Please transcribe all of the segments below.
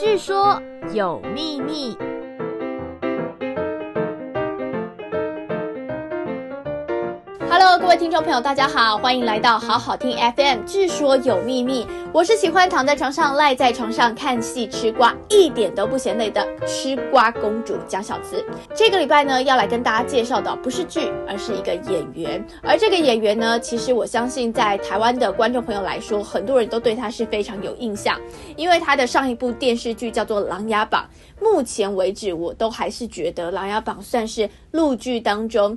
据说有秘密。Hello，各位听众朋友，大家好，欢迎来到好好听 FM。据说有秘密，我是喜欢躺在床上赖在床上看戏吃瓜，一点都不嫌累的吃瓜公主蒋小慈。这个礼拜呢，要来跟大家介绍的不是剧，而是一个演员。而这个演员呢，其实我相信在台湾的观众朋友来说，很多人都对他是非常有印象，因为他的上一部电视剧叫做《琅琊榜》，目前为止我都还是觉得《琅琊榜》算是陆剧当中。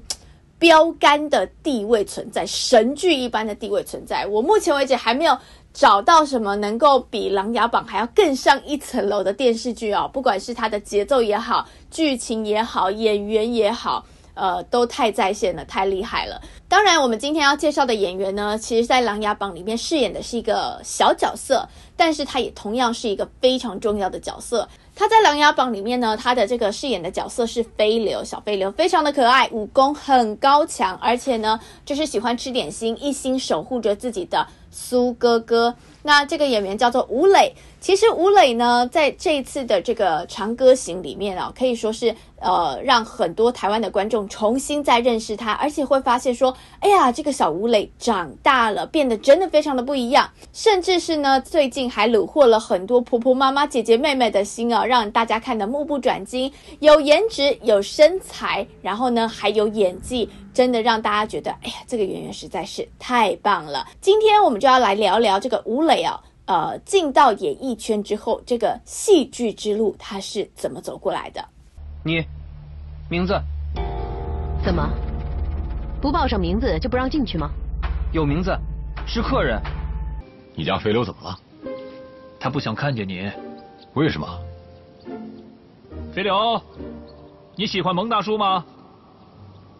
标杆的地位存在，神剧一般的地位存在。我目前为止还没有找到什么能够比《琅琊榜》还要更上一层楼的电视剧哦，不管是它的节奏也好，剧情也好，演员也好，呃，都太在线了，太厉害了。当然，我们今天要介绍的演员呢，其实在《琅琊榜》里面饰演的是一个小角色，但是他也同样是一个非常重要的角色。他在《琅琊榜》里面呢，他的这个饰演的角色是飞流，小飞流，非常的可爱，武功很高强，而且呢，就是喜欢吃点心，一心守护着自己的苏哥哥。那这个演员叫做吴磊。其实吴磊呢，在这一次的这个《长歌行》里面啊，可以说是呃，让很多台湾的观众重新再认识他，而且会发现说，哎呀，这个小吴磊长大了，变得真的非常的不一样，甚至是呢，最近还虏获了很多婆婆妈妈、姐姐妹妹的心啊，让大家看得目不转睛。有颜值，有身材，然后呢，还有演技，真的让大家觉得，哎呀，这个演员实在是太棒了。今天我们就要来聊聊这个吴磊啊。呃，进到演艺圈之后，这个戏剧之路他是怎么走过来的？你名字？怎么不报上名字就不让进去吗？有名字，是客人。你家飞流怎么了？他不想看见你。为什么？飞流，你喜欢蒙大叔吗？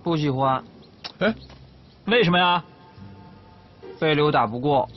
不喜欢。哎，为什么呀？飞流打不过。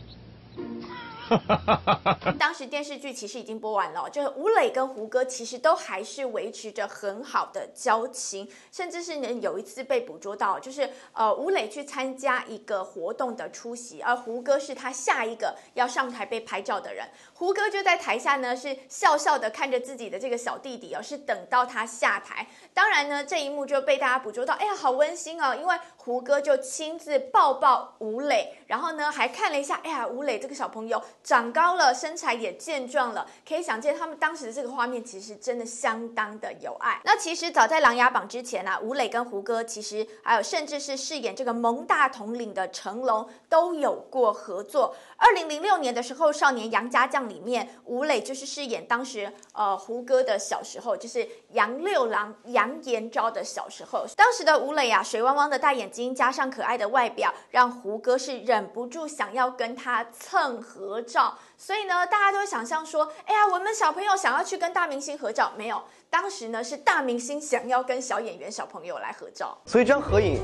当时电视剧其实已经播完了，就是吴磊跟胡歌其实都还是维持着很好的交情，甚至是呢有一次被捕捉到，就是呃吴磊去参加一个活动的出席，而胡歌是他下一个要上台被拍照的人，胡歌就在台下呢是笑笑的看着自己的这个小弟弟哦，是等到他下台，当然呢这一幕就被大家捕捉到，哎呀好温馨哦，因为胡歌就亲自抱抱吴磊，然后呢还看了一下，哎呀吴磊这个小朋友。长高了，身材也健壮了，可以想见他们当时的这个画面其实真的相当的有爱。那其实早在《琅琊榜》之前啊，吴磊跟胡歌其实还有甚至是饰演这个蒙大统领的成龙都有过合作。二零零六年的时候，《少年杨家将》里面，吴磊就是饰演当时呃胡歌的小时候，就是杨六郎杨延昭的小时候。当时的吴磊啊，水汪汪的大眼睛加上可爱的外表，让胡歌是忍不住想要跟他蹭合照。所以呢，大家都会想象说，哎呀，我们小朋友想要去跟大明星合照，没有。当时呢，是大明星想要跟小演员、小朋友来合照。所以这张合影，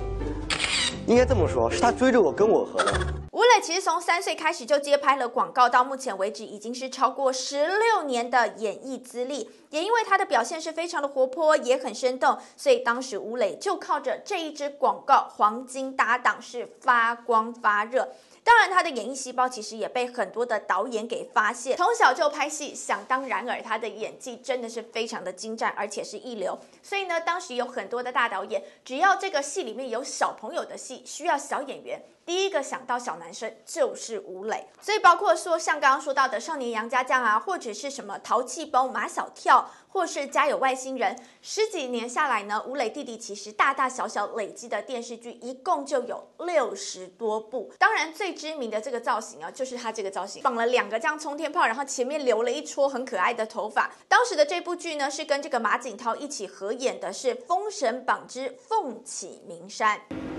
应该这么说，是他追着我跟我合的。吴磊其实从三岁开始就接拍了广告，到目前为止已经是超过十六年的演艺资历。也因为他的表现是非常的活泼，也很生动，所以当时吴磊就靠着这一支广告黄金搭档是发光发热。当然，他的演艺细胞其实也被很多的导演给发现。从小就拍戏，想当然尔，他的演技真的是非常的精湛，而且是一流。所以呢，当时有很多的大导演，只要这个戏里面有小朋友的戏，需要小演员。第一个想到小男生就是吴磊，所以包括说像刚刚说到的《少年杨家将》啊，或者是什么《淘气包马小跳》，或是《家有外星人》，十几年下来呢，吴磊弟弟其实大大小小累积的电视剧一共就有六十多部。当然最知名的这个造型啊，就是他这个造型，绑了两个这样冲天炮，然后前面留了一撮很可爱的头发。当时的这部剧呢，是跟这个马景涛一起合演的，是《封神榜之凤起名山》。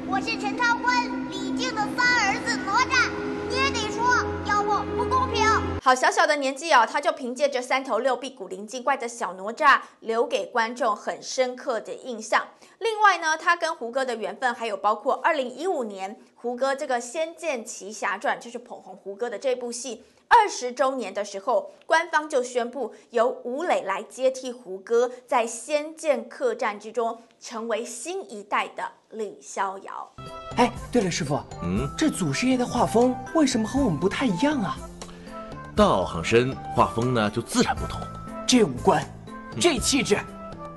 我是陈超坤，李靖的三儿子哪吒，不公平。好小小的年纪哦，他就凭借着三头六臂、古灵精怪的小哪吒，留给观众很深刻的印象。另外呢，他跟胡歌的缘分还有包括二零一五年胡歌这个《仙剑奇侠传》，就是捧红胡歌的这部戏。二十周年的时候，官方就宣布由吴磊来接替胡歌，在《仙剑客栈》之中成为新一代的李逍遥。哎，对了，师傅，嗯，这祖师爷的画风为什么和我们不太一样啊？道行深，画风呢就自然不同。这五官，这气质，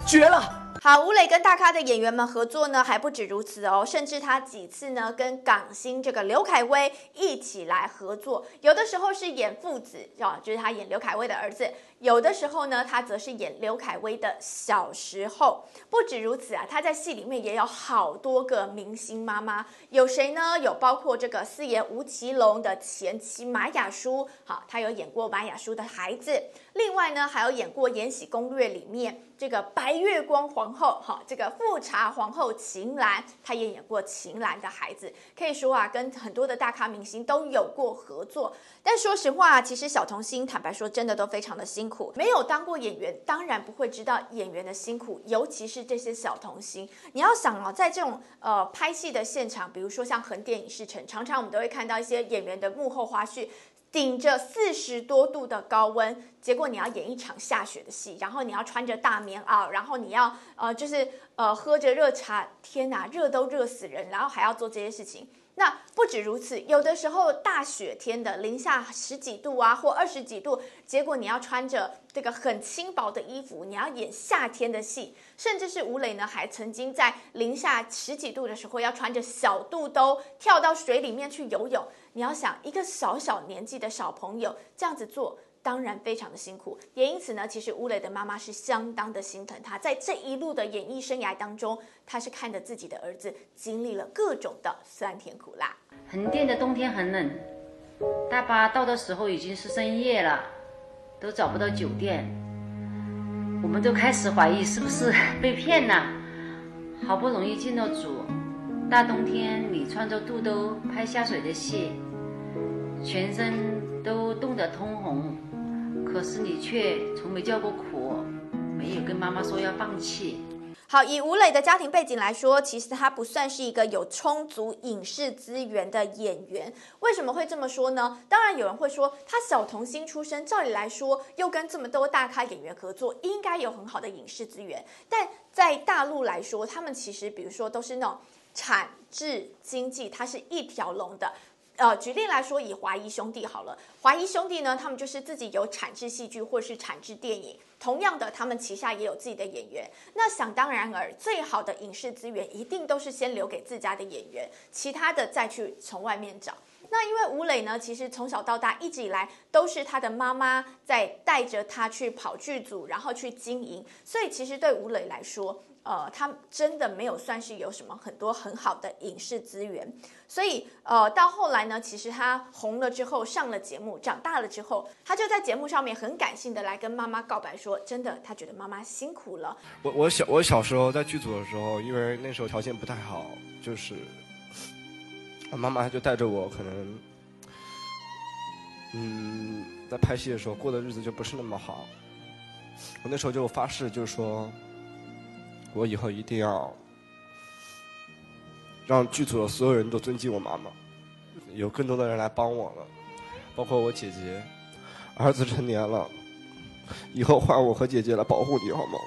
绝了！好，吴磊跟大咖的演员们合作呢，还不止如此哦，甚至他几次呢跟港星这个刘恺威一起来合作，有的时候是演父子，啊，就是他演刘恺威的儿子。有的时候呢，他则是演刘恺威的小时候。不止如此啊，他在戏里面也有好多个明星妈妈。有谁呢？有包括这个四爷吴奇隆的前妻马雅舒，好，他有演过马雅舒的孩子。另外呢，还有演过《延禧攻略》里面这个白月光皇后，哈，这个富察皇后秦岚，他也演过秦岚的孩子。可以说啊，跟很多的大咖明星都有过合作。但说实话，其实小童星坦白说，真的都非常的辛苦。没有当过演员，当然不会知道演员的辛苦。尤其是这些小童星，你要想啊，在这种呃拍戏的现场，比如说像横店影视城，常常我们都会看到一些演员的幕后花絮。顶着四十多度的高温，结果你要演一场下雪的戏，然后你要穿着大棉袄，然后你要呃就是呃喝着热茶，天哪，热都热死人，然后还要做这些事情。那不止如此，有的时候大雪天的零下十几度啊，或二十几度，结果你要穿着这个很轻薄的衣服，你要演夏天的戏，甚至是吴磊呢，还曾经在零下十几度的时候，要穿着小肚兜跳到水里面去游泳。你要想一个小小年纪的小朋友这样子做。当然非常的辛苦，也因此呢，其实吴磊的妈妈是相当的心疼他，在这一路的演艺生涯当中，他是看着自己的儿子经历了各种的酸甜苦辣。横店的冬天很冷，大巴到的时候已经是深夜了，都找不到酒店，我们都开始怀疑是不是被骗了。好不容易进了组，大冬天你穿着肚兜拍下水的戏，全身都冻得通红。可是你却从没叫过苦，没有跟妈妈说要放弃。好，以吴磊的家庭背景来说，其实他不算是一个有充足影视资源的演员。为什么会这么说呢？当然有人会说，他小童星出身，照理来说又跟这么多大咖演员合作，应该有很好的影视资源。但在大陆来说，他们其实比如说都是那种产制经济，它是一条龙的。呃，举例来说，以华谊兄弟好了，华谊兄弟呢，他们就是自己有产制戏剧或是产制电影，同样的，他们旗下也有自己的演员。那想当然尔，最好的影视资源一定都是先留给自家的演员，其他的再去从外面找。那因为吴磊呢，其实从小到大一直以来都是他的妈妈在带着他去跑剧组，然后去经营，所以其实对吴磊来说，呃，他真的没有算是有什么很多很好的影视资源，所以呃，到后来呢，其实他红了之后上了节目，长大了之后，他就在节目上面很感性的来跟妈妈告白说，真的，他觉得妈妈辛苦了。我我小我小时候在剧组的时候，因为那时候条件不太好，就是妈妈就带着我，可能嗯，在拍戏的时候过的日子就不是那么好。我那时候就发誓，就是说。我以后一定要让剧组的所有人都尊敬我妈妈，有更多的人来帮我了，包括我姐姐。儿子成年了，以后换我和姐姐来保护你，好吗？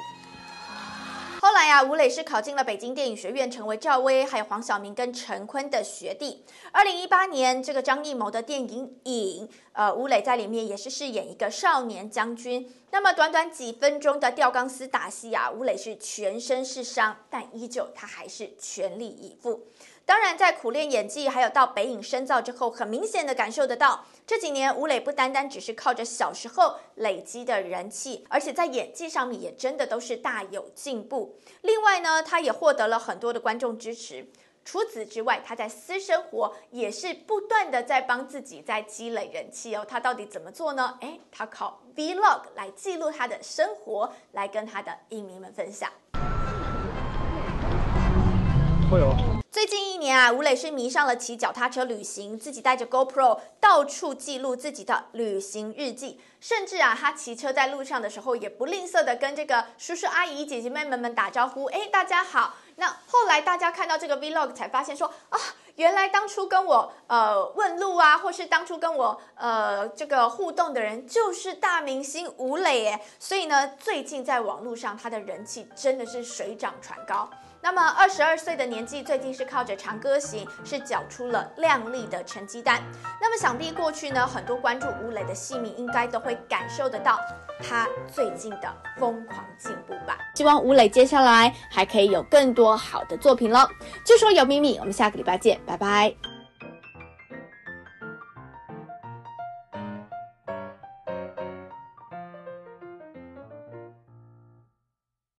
吴磊是考进了北京电影学院，成为赵薇、还有黄晓明跟陈坤的学弟。二零一八年，这个张艺谋的电影《影》，呃，吴磊在里面也是饰演一个少年将军。那么短短几分钟的吊钢丝打戏啊，吴磊是全身是伤，但依旧他还是全力以赴。当然，在苦练演技，还有到北影深造之后，很明显的感受得到，这几年吴磊不单单只是靠着小时候累积的人气，而且在演技上面也真的都是大有进步。另外呢，他也获得了很多的观众支持。除此之外，他在私生活也是不断的在帮自己在积累人气哦。他到底怎么做呢？诶，他靠 Vlog 来记录他的生活，来跟他的影迷们分享。会有。最近一年啊，吴磊是迷上了骑脚踏车旅行，自己带着 GoPro 到处记录自己的旅行日记，甚至啊，他骑车在路上的时候也不吝啬的跟这个叔叔阿姨、姐姐妹妹们打招呼，哎，大家好。那后来大家看到这个 Vlog 才发现说啊，原来当初跟我呃问路啊，或是当初跟我呃这个互动的人就是大明星吴磊耶。所以呢，最近在网络上他的人气真的是水涨船高。那么二十二岁的年纪，最近是靠着《长歌行》是缴出了亮丽的成绩单。那么想必过去呢，很多关注吴磊的戏迷应该都会感受得到他最近的疯狂进步吧。希望吴磊接下来还可以有更多好的作品喽。据说有秘密，我们下个礼拜见，拜拜。